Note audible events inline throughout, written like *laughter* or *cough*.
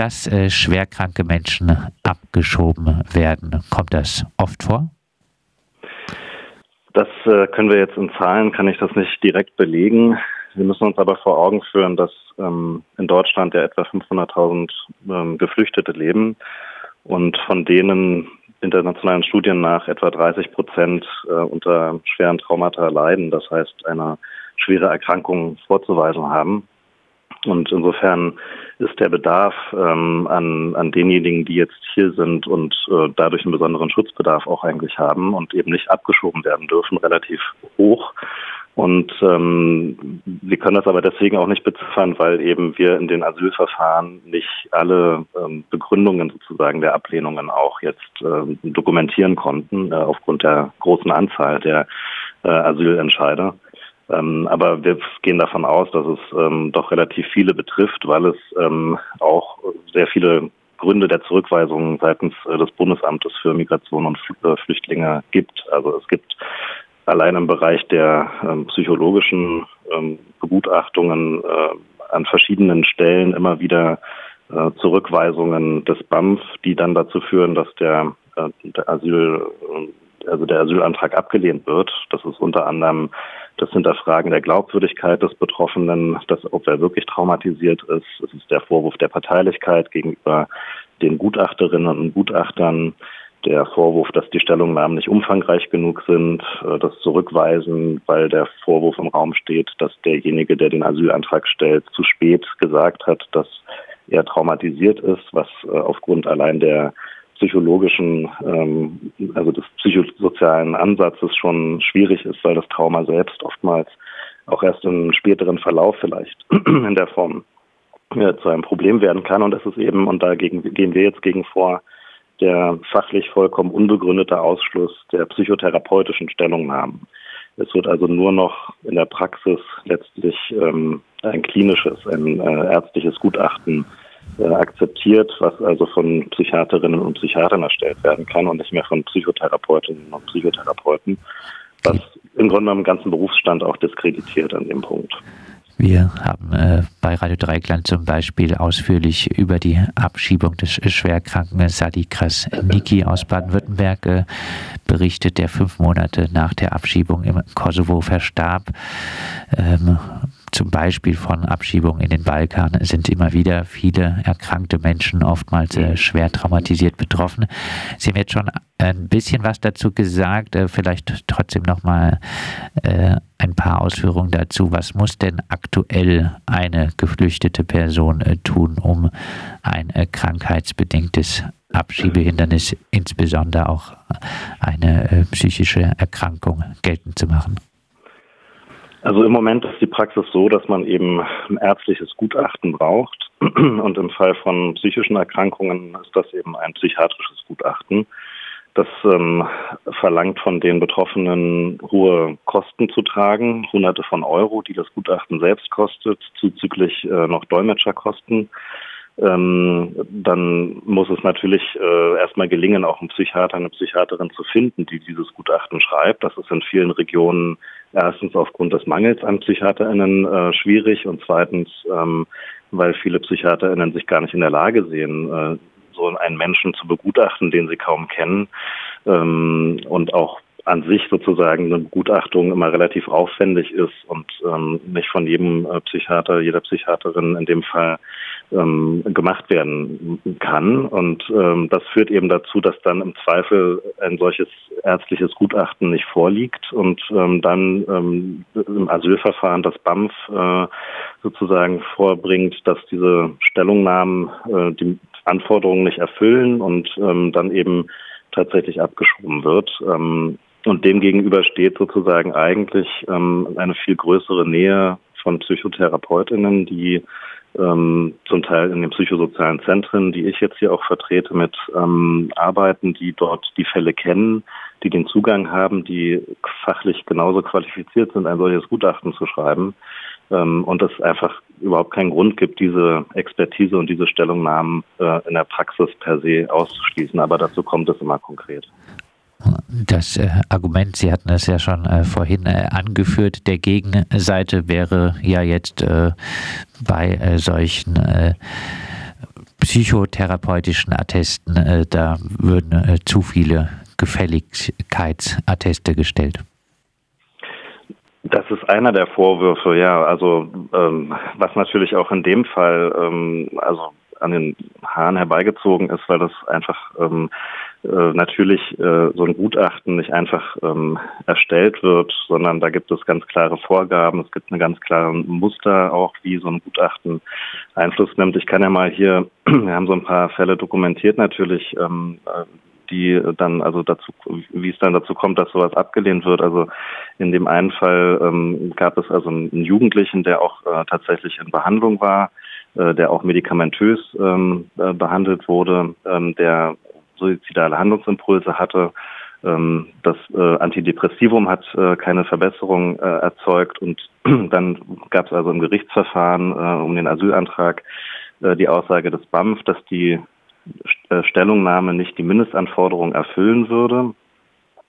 dass äh, schwerkranke Menschen abgeschoben werden. Kommt das oft vor? Das äh, können wir jetzt in Zahlen, kann ich das nicht direkt belegen. Wir müssen uns aber vor Augen führen, dass ähm, in Deutschland ja etwa 500.000 ähm, Geflüchtete leben und von denen internationalen Studien nach etwa 30 Prozent äh, unter schweren Traumata leiden, das heißt eine schwere Erkrankung vorzuweisen haben. Und insofern ist der Bedarf ähm, an, an denjenigen, die jetzt hier sind und äh, dadurch einen besonderen Schutzbedarf auch eigentlich haben und eben nicht abgeschoben werden dürfen, relativ hoch. Und ähm, wir können das aber deswegen auch nicht beziffern, weil eben wir in den Asylverfahren nicht alle ähm, Begründungen sozusagen der Ablehnungen auch jetzt ähm, dokumentieren konnten, äh, aufgrund der großen Anzahl der äh, Asylentscheider. Ähm, aber wir gehen davon aus, dass es ähm, doch relativ viele betrifft, weil es ähm, auch sehr viele Gründe der Zurückweisung seitens äh, des Bundesamtes für Migration und äh, Flüchtlinge gibt. Also es gibt allein im Bereich der ähm, psychologischen ähm, Begutachtungen äh, an verschiedenen Stellen immer wieder äh, Zurückweisungen des BAMF, die dann dazu führen, dass der, äh, der Asyl, also der Asylantrag abgelehnt wird. Das ist unter anderem das Hinterfragen der Glaubwürdigkeit des Betroffenen, dass, ob er wirklich traumatisiert ist. Es ist der Vorwurf der Parteilichkeit gegenüber den Gutachterinnen und Gutachtern der Vorwurf, dass die Stellungnahmen nicht umfangreich genug sind, äh, das Zurückweisen, weil der Vorwurf im Raum steht, dass derjenige, der den Asylantrag stellt, zu spät gesagt hat, dass er traumatisiert ist, was äh, aufgrund allein der psychologischen, ähm, also des psychosozialen Ansatzes schon schwierig ist, weil das Trauma selbst oftmals auch erst im späteren Verlauf vielleicht *clears throat* in der Form ja, zu einem Problem werden kann. Und das ist eben, und dagegen gehen wir jetzt gegen vor, der fachlich vollkommen unbegründete Ausschluss der psychotherapeutischen Stellungnahmen. Es wird also nur noch in der Praxis letztlich ähm, ein klinisches, ein äh, ärztliches Gutachten äh, akzeptiert, was also von Psychiaterinnen und Psychiatern erstellt werden kann und nicht mehr von Psychotherapeutinnen und Psychotherapeuten, was im Grunde genommen ganzen Berufsstand auch diskreditiert an dem Punkt. Wir haben äh, bei Radio Dreikland zum Beispiel ausführlich über die Abschiebung des schwerkranken Sadi Krasniki aus Baden-Württemberg äh, berichtet, der fünf Monate nach der Abschiebung im Kosovo verstarb. Ähm, zum Beispiel von Abschiebungen in den Balkan sind immer wieder viele erkrankte Menschen, oftmals äh, schwer traumatisiert betroffen. Sie haben jetzt schon ein bisschen was dazu gesagt, äh, vielleicht trotzdem nochmal äh, ein paar Ausführungen dazu. Was muss denn aktuell eine geflüchtete Person äh, tun, um ein äh, krankheitsbedingtes Abschiebehindernis, insbesondere auch eine äh, psychische Erkrankung geltend zu machen? Also im Moment ist die Praxis so, dass man eben ein ärztliches Gutachten braucht. *clears throat* Und im Fall von psychischen Erkrankungen ist das eben ein psychiatrisches Gutachten. Das ähm, verlangt von den Betroffenen hohe Kosten zu tragen, hunderte von Euro, die das Gutachten selbst kostet, zuzüglich äh, noch Dolmetscherkosten ähm, dann muss es natürlich äh, erstmal gelingen, auch einen Psychiater, eine Psychiaterin zu finden, die dieses Gutachten schreibt. Das ist in vielen Regionen erstens aufgrund des Mangels an PsychiaterInnen äh, schwierig und zweitens, ähm, weil viele PsychiaterInnen sich gar nicht in der Lage sehen, äh, so einen Menschen zu begutachten, den sie kaum kennen ähm, und auch an sich sozusagen eine Begutachtung immer relativ aufwendig ist und ähm, nicht von jedem äh, Psychiater, jeder Psychiaterin in dem Fall ähm, gemacht werden kann. Und ähm, das führt eben dazu, dass dann im Zweifel ein solches ärztliches Gutachten nicht vorliegt und ähm, dann ähm, im Asylverfahren das BAMF äh, sozusagen vorbringt, dass diese Stellungnahmen äh, die Anforderungen nicht erfüllen und ähm, dann eben tatsächlich abgeschoben wird. Ähm, und dem gegenüber steht sozusagen eigentlich ähm, eine viel größere Nähe von Psychotherapeutinnen, die ähm, zum Teil in den psychosozialen Zentren, die ich jetzt hier auch vertrete, mit ähm, arbeiten, die dort die Fälle kennen, die den Zugang haben, die fachlich genauso qualifiziert sind, ein solches Gutachten zu schreiben. Ähm, und es einfach überhaupt keinen Grund gibt, diese Expertise und diese Stellungnahmen äh, in der Praxis per se auszuschließen. Aber dazu kommt es immer konkret. Das äh, Argument, Sie hatten es ja schon äh, vorhin äh, angeführt, der Gegenseite wäre ja jetzt äh, bei äh, solchen äh, psychotherapeutischen Attesten, da würden zu viele Gefälligkeitsatteste gestellt. Das ist einer der Vorwürfe, ja. Also ähm, was natürlich auch in dem Fall ähm, also an den Haaren herbeigezogen ist, weil das einfach ähm, äh, natürlich äh, so ein Gutachten nicht einfach ähm, erstellt wird, sondern da gibt es ganz klare Vorgaben, es gibt eine ganz klare Muster auch, wie so ein Gutachten Einfluss nimmt. Ich kann ja mal hier, *clears throat* wir haben so ein paar Fälle dokumentiert natürlich, ähm, äh, die dann also dazu, wie es dann dazu kommt, dass sowas abgelehnt wird. Also in dem einen Fall ähm, gab es also einen Jugendlichen, der auch äh, tatsächlich in Behandlung war, äh, der auch medikamentös ähm, äh, behandelt wurde, ähm, der suizidale Handlungsimpulse hatte. Ähm, das äh, Antidepressivum hat äh, keine Verbesserung äh, erzeugt und *clears throat* dann gab es also im Gerichtsverfahren um den Asylantrag die Aussage des BAMF, dass die Stellungnahme nicht die Mindestanforderungen erfüllen würde.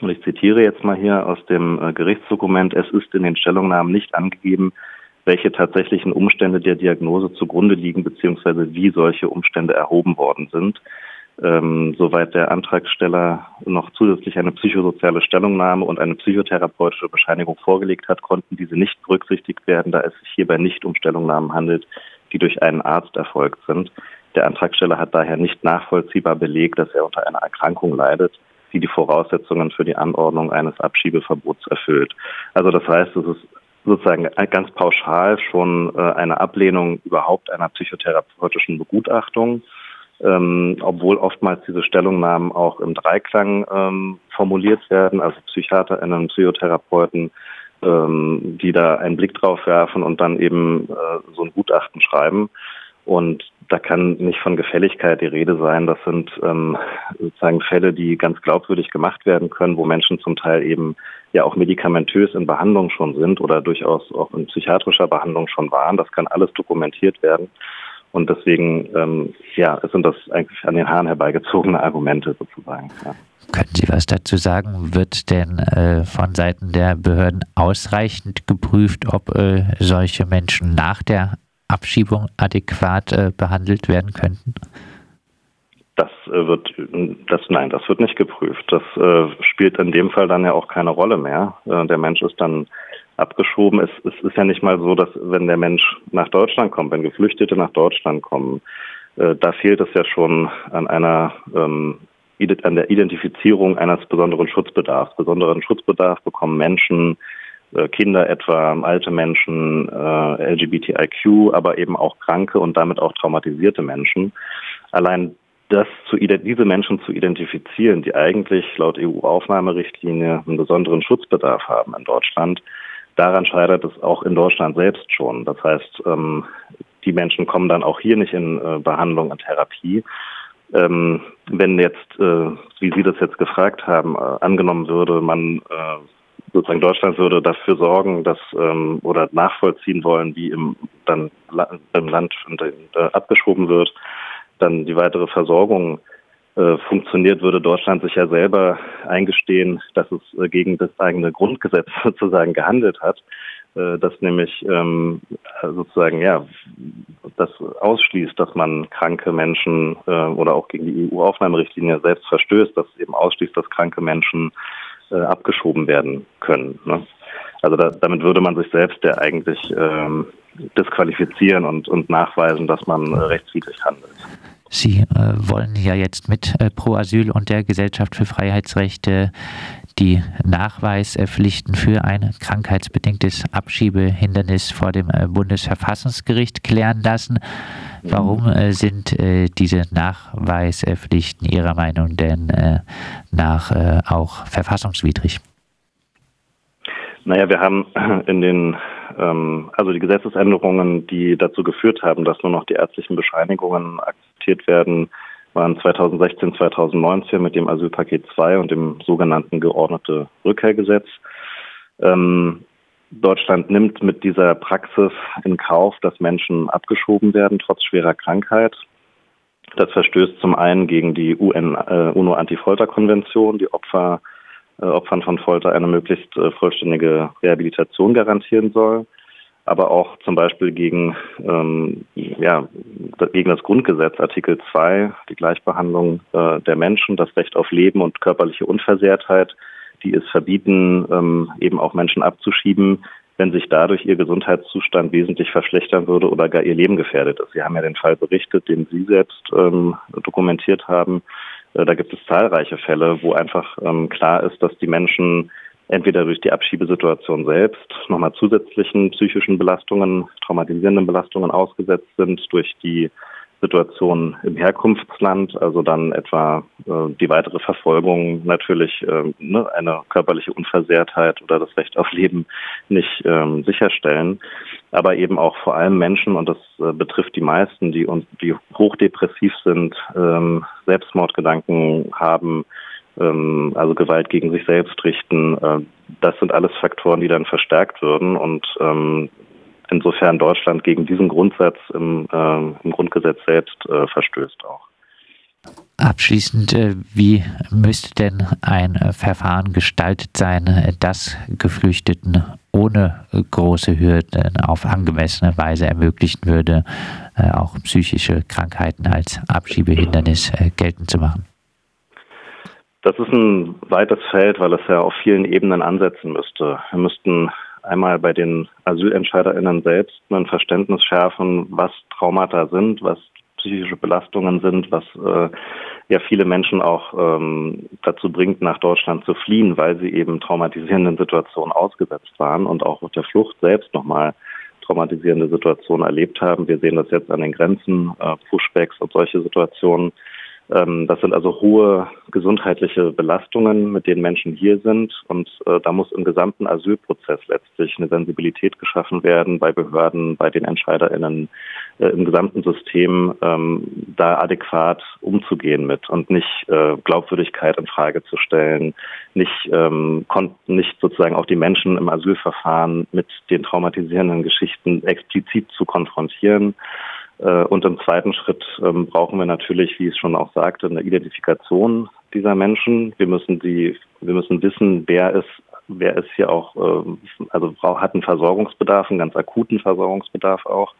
Und ich zitiere jetzt mal hier aus dem Gerichtsdokument, es ist in den Stellungnahmen nicht angegeben, welche tatsächlichen Umstände der Diagnose zugrunde liegen, beziehungsweise wie solche Umstände erhoben worden sind ähm, soweit der Antragsteller noch zusätzlich eine psychosoziale Stellungnahme und eine psychotherapeutische Bescheinigung vorgelegt hat, konnten diese nicht berücksichtigt werden, da es sich hierbei nicht um Stellungnahmen handelt, die durch einen Arzt erfolgt sind. Der Antragsteller hat daher nicht nachvollziehbar belegt, dass er unter einer Erkrankung leidet, die die Voraussetzungen für die Anordnung eines Abschiebeverbots erfüllt. Also das heißt, es ist sozusagen ganz pauschal schon äh, eine Ablehnung überhaupt einer psychotherapeutischen Begutachtung ähm, obwohl oftmals diese Stellungnahmen auch im Dreiklang ähm, formuliert werden, also PsychiaterInnen, Psychotherapeuten, ähm, die da einen Blick drauf werfen und dann eben äh, so ein Gutachten schreiben. Und da kann nicht von Gefälligkeit die Rede sein. Das sind ähm, sozusagen Fälle, die ganz glaubwürdig gemacht werden können, wo Menschen zum Teil eben ja auch medikamentös in Behandlung schon sind oder durchaus auch in psychiatrischer Behandlung schon waren. Das kann alles dokumentiert werden. Und deswegen, ähm, ja, sind das eigentlich an den Haaren herbeigezogene Argumente sozusagen. Ja. Können Sie was dazu sagen? Wird denn äh, von Seiten der Behörden ausreichend geprüft, ob äh, solche Menschen nach der Abschiebung adäquat äh, behandelt werden könnten? Das äh, wird, das nein, das wird nicht geprüft. Das äh, spielt in dem Fall dann ja auch keine Rolle mehr. Äh, der Mensch ist dann abgeschoben. Es, es ist ja nicht mal so, dass wenn der Mensch nach Deutschland kommt, wenn Geflüchtete nach Deutschland kommen, äh, da fehlt es ja schon an einer ähm, an der Identifizierung eines besonderen Schutzbedarfs. Besonderen Schutzbedarf bekommen Menschen, äh, Kinder etwa, alte Menschen, äh, LGBTIQ, aber eben auch kranke und damit auch traumatisierte Menschen. Allein das zu, diese Menschen zu identifizieren, die eigentlich laut EU-Aufnahmerichtlinie einen besonderen Schutzbedarf haben in Deutschland, daran scheitert es auch in Deutschland selbst schon. Das heißt, ähm, die Menschen kommen dann auch hier nicht in äh, Behandlung und Therapie. Ähm, wenn jetzt, äh, wie Sie das jetzt gefragt haben, äh, angenommen würde, man äh, sozusagen Deutschland würde dafür sorgen, dass ähm, oder nachvollziehen wollen, wie im dann im Land äh, abgeschoben wird, dann die weitere Versorgung äh, funktioniert, würde Deutschland sich ja selber eingestehen, dass es äh, gegen das eigene Grundgesetz *laughs* sozusagen gehandelt hat, äh, das nämlich ähm, sozusagen ja das ausschließt, dass man kranke Menschen äh, oder auch gegen die EU-Aufnahmerichtlinie selbst verstößt, dass eben ausschließt, dass kranke Menschen abgeschoben werden können. Ne? Also da, damit würde man sich selbst ja eigentlich ähm, disqualifizieren und, und nachweisen, dass man rechtswidrig handelt. Sie äh, wollen ja jetzt mit äh, Pro Asyl und der Gesellschaft für Freiheitsrechte die Nachweispflichten für ein krankheitsbedingtes Abschiebehindernis vor dem äh, Bundesverfassungsgericht klären lassen. Warum äh, sind äh, diese Nachweispflichten Ihrer Meinung denn nach auch verfassungswidrig? Naja, wir haben in den ähm, also die Gesetzesänderungen, die dazu geführt haben, dass nur noch die ärztlichen Bescheinigungen akzeptiert werden, waren 2016, 2019 mit dem Asylpaket 2 und dem sogenannten geordnete Rückkehrgesetz. Ähm, Deutschland nimmt mit dieser Praxis in Kauf, dass Menschen abgeschoben werden, trotz schwerer Krankheit. Das verstößt zum einen gegen die UN, äh, UNO-Anti-Folter-Konvention, die Opfer äh, Opfern von Folter eine möglichst äh, vollständige Rehabilitation garantieren soll. Aber auch zum Beispiel gegen, ähm, ja, gegen das Grundgesetz, Artikel 2, die Gleichbehandlung äh, der Menschen, das Recht auf Leben und körperliche Unversehrtheit, die es verbieten, ähm, eben auch Menschen abzuschieben, wenn sich dadurch ihr Gesundheitszustand wesentlich verschlechtern würde oder gar ihr Leben gefährdet ist. Sie haben ja den Fall berichtet, den Sie selbst ähm, dokumentiert haben. Äh, da gibt es zahlreiche Fälle, wo einfach ähm, klar ist, dass die Menschen entweder durch die Abschiebesituation selbst nochmal zusätzlichen psychischen Belastungen, traumatisierenden Belastungen ausgesetzt sind, durch die Situation im Herkunftsland, also dann etwa äh, die weitere Verfolgung natürlich äh, ne, eine körperliche Unversehrtheit oder das Recht auf Leben nicht ähm, sicherstellen, aber eben auch vor allem Menschen und das äh, betrifft die meisten, die die hochdepressiv sind, ähm, Selbstmordgedanken haben, ähm, also Gewalt gegen sich selbst richten. Äh, das sind alles Faktoren, die dann verstärkt würden und ähm, insofern Deutschland gegen diesen Grundsatz im, äh, im Grundgesetz selbst äh, verstößt auch. Abschließend, äh, wie müsste denn ein äh, Verfahren gestaltet sein, äh, das Geflüchteten ohne große Hürden auf angemessene Weise ermöglichen würde, auch psychische Krankheiten als Abschiebehindernis geltend zu machen? Das ist ein weites Feld, weil es ja auf vielen Ebenen ansetzen müsste. Wir müssten einmal bei den AsylentscheiderInnen selbst ein Verständnis schärfen, was Traumata sind, was psychische Belastungen sind, was äh, ja viele Menschen auch ähm, dazu bringt, nach Deutschland zu fliehen, weil sie eben traumatisierenden Situationen ausgesetzt waren und auch auf der Flucht selbst nochmal traumatisierende Situationen erlebt haben. Wir sehen das jetzt an den Grenzen, äh, Pushbacks und solche Situationen. Ähm, das sind also hohe gesundheitliche Belastungen, mit denen Menschen hier sind. Und äh, da muss im gesamten Asylprozess letztlich eine Sensibilität geschaffen werden bei Behörden, bei den EntscheiderInnen, äh, im gesamten System, ähm, da adäquat umzugehen mit und nicht äh, Glaubwürdigkeit in Frage zu stellen, nicht, ähm, nicht sozusagen auch die Menschen im Asylverfahren mit den traumatisierenden Geschichten explizit zu konfrontieren und im zweiten Schritt ähm, brauchen wir natürlich, wie es schon auch sagte, eine Identifikation dieser Menschen. Wir müssen die, wir müssen wissen, wer ist, wer ist hier auch, ähm, also hat einen Versorgungsbedarf, einen ganz akuten Versorgungsbedarf auch.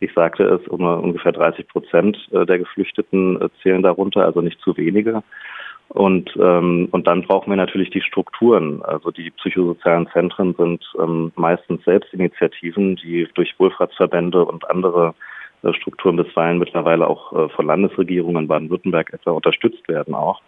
Ich sagte es, ungefähr 30 Prozent äh, der Geflüchteten äh, zählen darunter, also nicht zu wenige. Und, ähm, und dann brauchen wir natürlich die Strukturen. Also die psychosozialen Zentren sind meistens Selbstinitiativen, die durch Wohlfahrtsverbände und andere äh, Strukturen bisweilen mittlerweile auch äh, von Landesregierungen in Baden-Württemberg etwa unterstützt werden auch,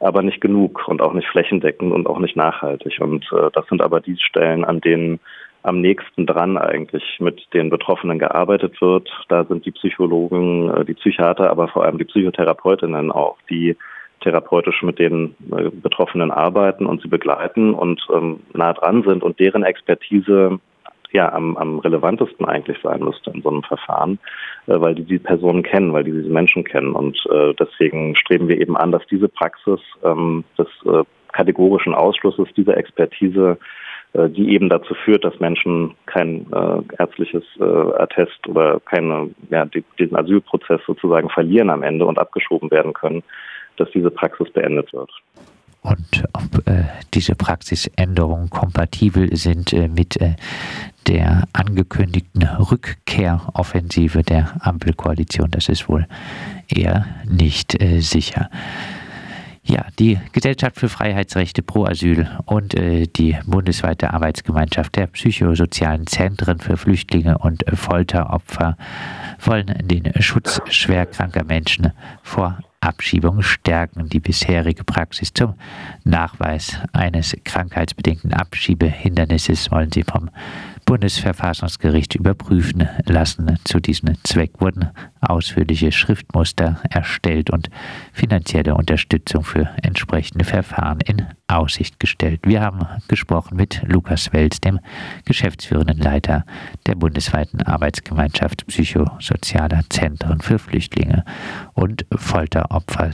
aber nicht genug und auch nicht flächendeckend und auch nicht nachhaltig. Und äh, das sind aber die Stellen, an denen am nächsten dran eigentlich mit den Betroffenen gearbeitet wird. Da sind die Psychologen, die Psychiater, aber vor allem die Psychotherapeutinnen auch, die therapeutisch mit den Betroffenen arbeiten und sie begleiten und ähm, nah dran sind und deren Expertise ja am, am relevantesten eigentlich sein müsste in so einem Verfahren, äh, weil die die Personen kennen, weil die diese Menschen kennen. Und äh, deswegen streben wir eben an, dass diese Praxis ähm, des äh, kategorischen Ausschlusses dieser Expertise äh, die eben dazu führt, dass Menschen kein äh, ärztliches äh, Attest oder keine, ja, die, diesen Asylprozess sozusagen verlieren am Ende und abgeschoben werden können, dass diese Praxis beendet wird und ob äh, diese Praxisänderungen kompatibel sind äh, mit äh, der angekündigten Rückkehroffensive der Ampelkoalition. Das ist wohl eher nicht äh, sicher. Ja, die Gesellschaft für Freiheitsrechte pro Asyl und äh, die bundesweite Arbeitsgemeinschaft der psychosozialen Zentren für Flüchtlinge und Folteropfer wollen den Schutz schwerkranker Menschen vor Abschiebung stärken. Die bisherige Praxis zum Nachweis eines krankheitsbedingten Abschiebehindernisses wollen sie vom Bundesverfassungsgericht überprüfen lassen. Zu diesem Zweck wurden ausführliche Schriftmuster erstellt und finanzielle Unterstützung für entsprechende Verfahren in Aussicht gestellt. Wir haben gesprochen mit Lukas Wels, dem geschäftsführenden Leiter der bundesweiten Arbeitsgemeinschaft psychosozialer Zentren für Flüchtlinge und Folteropfer.